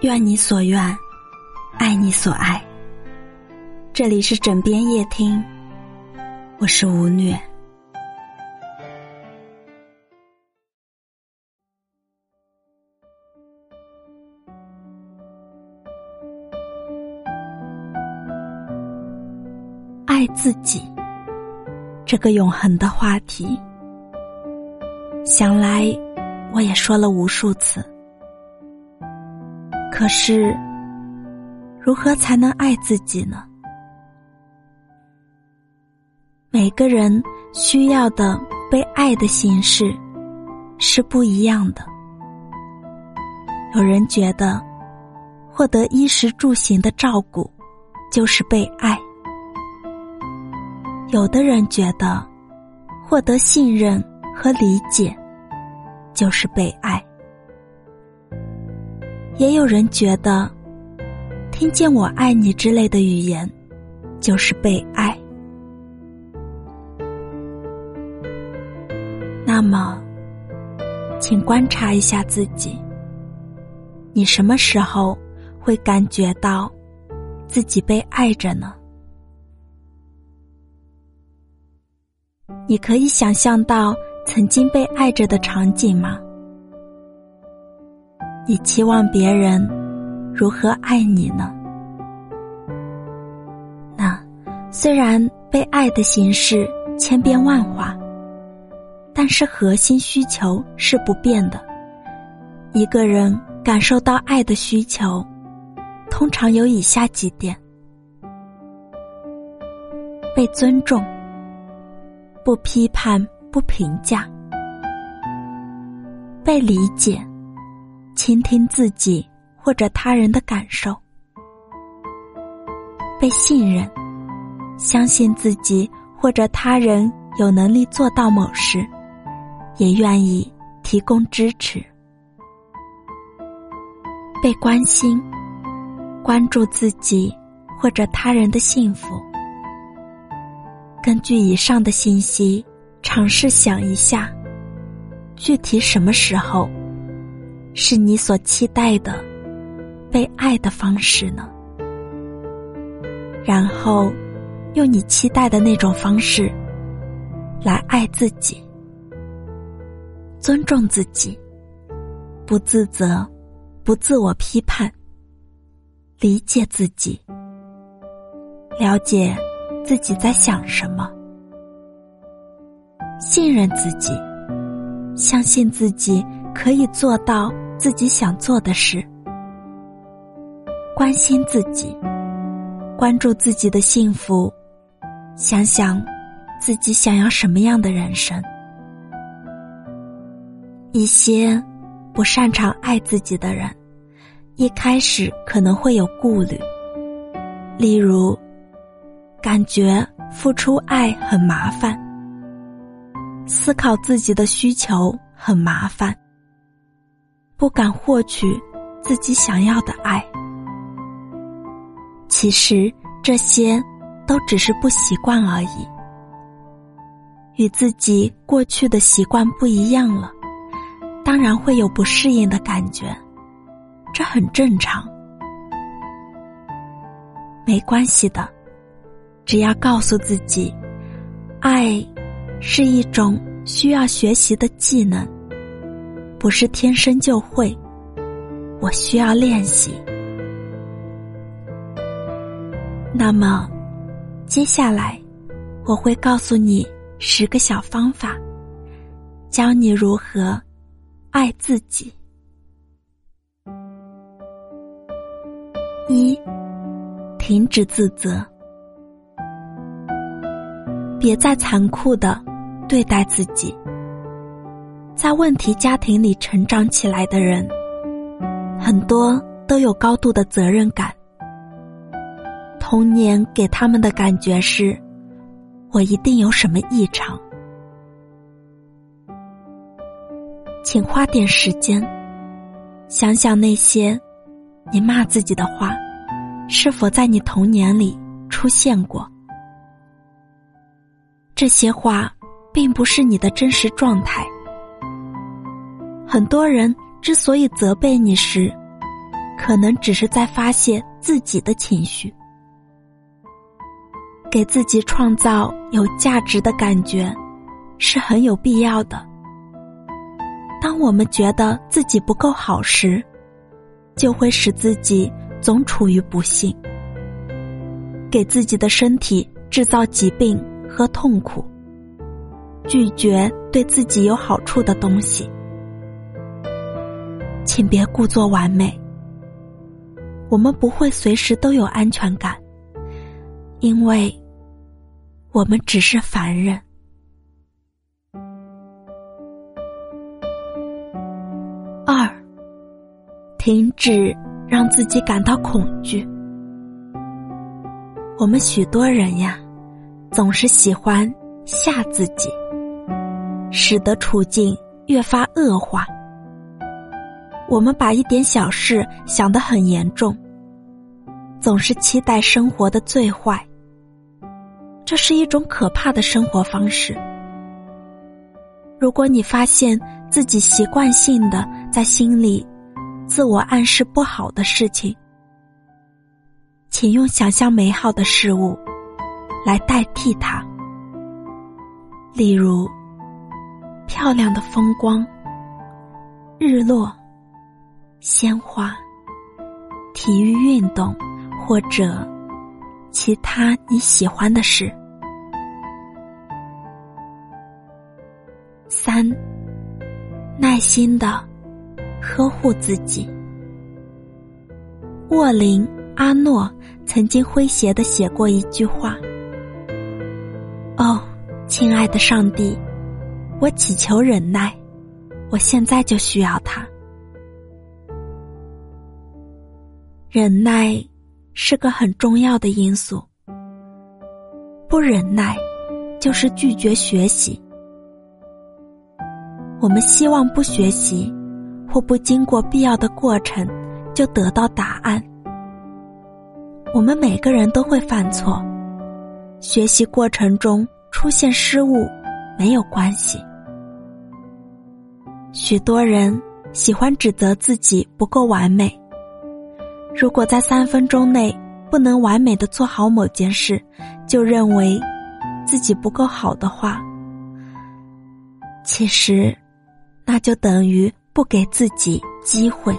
愿你所愿，爱你所爱。这里是枕边夜听，我是吴虐。爱自己，这个永恒的话题，想来我也说了无数次。可是，如何才能爱自己呢？每个人需要的被爱的形式是不一样的。有人觉得，获得衣食住行的照顾就是被爱；有的人觉得，获得信任和理解就是被爱。也有人觉得，听见“我爱你”之类的语言，就是被爱。那么，请观察一下自己，你什么时候会感觉到自己被爱着呢？你可以想象到曾经被爱着的场景吗？你期望别人如何爱你呢？那虽然被爱的形式千变万化，但是核心需求是不变的。一个人感受到爱的需求，通常有以下几点：被尊重，不批判，不评价，被理解。倾听自己或者他人的感受，被信任，相信自己或者他人有能力做到某事，也愿意提供支持，被关心，关注自己或者他人的幸福。根据以上的信息，尝试想一下，具体什么时候。是你所期待的被爱的方式呢？然后，用你期待的那种方式来爱自己，尊重自己，不自责，不自我批判，理解自己，了解自己在想什么，信任自己，相信自己可以做到。自己想做的事，关心自己，关注自己的幸福，想想自己想要什么样的人生。一些不擅长爱自己的人，一开始可能会有顾虑，例如感觉付出爱很麻烦，思考自己的需求很麻烦。不敢获取自己想要的爱，其实这些都只是不习惯而已。与自己过去的习惯不一样了，当然会有不适应的感觉，这很正常。没关系的，只要告诉自己，爱是一种需要学习的技能。不是天生就会，我需要练习。那么，接下来我会告诉你十个小方法，教你如何爱自己。一，停止自责，别再残酷的对待自己。在问题家庭里成长起来的人，很多都有高度的责任感。童年给他们的感觉是，我一定有什么异常。请花点时间，想想那些你骂自己的话，是否在你童年里出现过？这些话并不是你的真实状态。很多人之所以责备你时，可能只是在发泄自己的情绪，给自己创造有价值的感觉，是很有必要的。当我们觉得自己不够好时，就会使自己总处于不幸，给自己的身体制造疾病和痛苦，拒绝对自己有好处的东西。请别故作完美。我们不会随时都有安全感，因为我们只是凡人。二，停止让自己感到恐惧。我们许多人呀，总是喜欢吓自己，使得处境越发恶化。我们把一点小事想得很严重，总是期待生活的最坏。这是一种可怕的生活方式。如果你发现自己习惯性的在心里自我暗示不好的事情，请用想象美好的事物来代替它，例如漂亮的风光、日落。鲜花、体育运动或者其他你喜欢的事。三，耐心的呵护自己。沃林·阿诺曾经诙谐的写过一句话：“哦，亲爱的上帝，我祈求忍耐，我现在就需要它。”忍耐是个很重要的因素。不忍耐，就是拒绝学习。我们希望不学习，或不经过必要的过程就得到答案。我们每个人都会犯错，学习过程中出现失误没有关系。许多人喜欢指责自己不够完美。如果在三分钟内不能完美的做好某件事，就认为自己不够好的话，其实那就等于不给自己机会。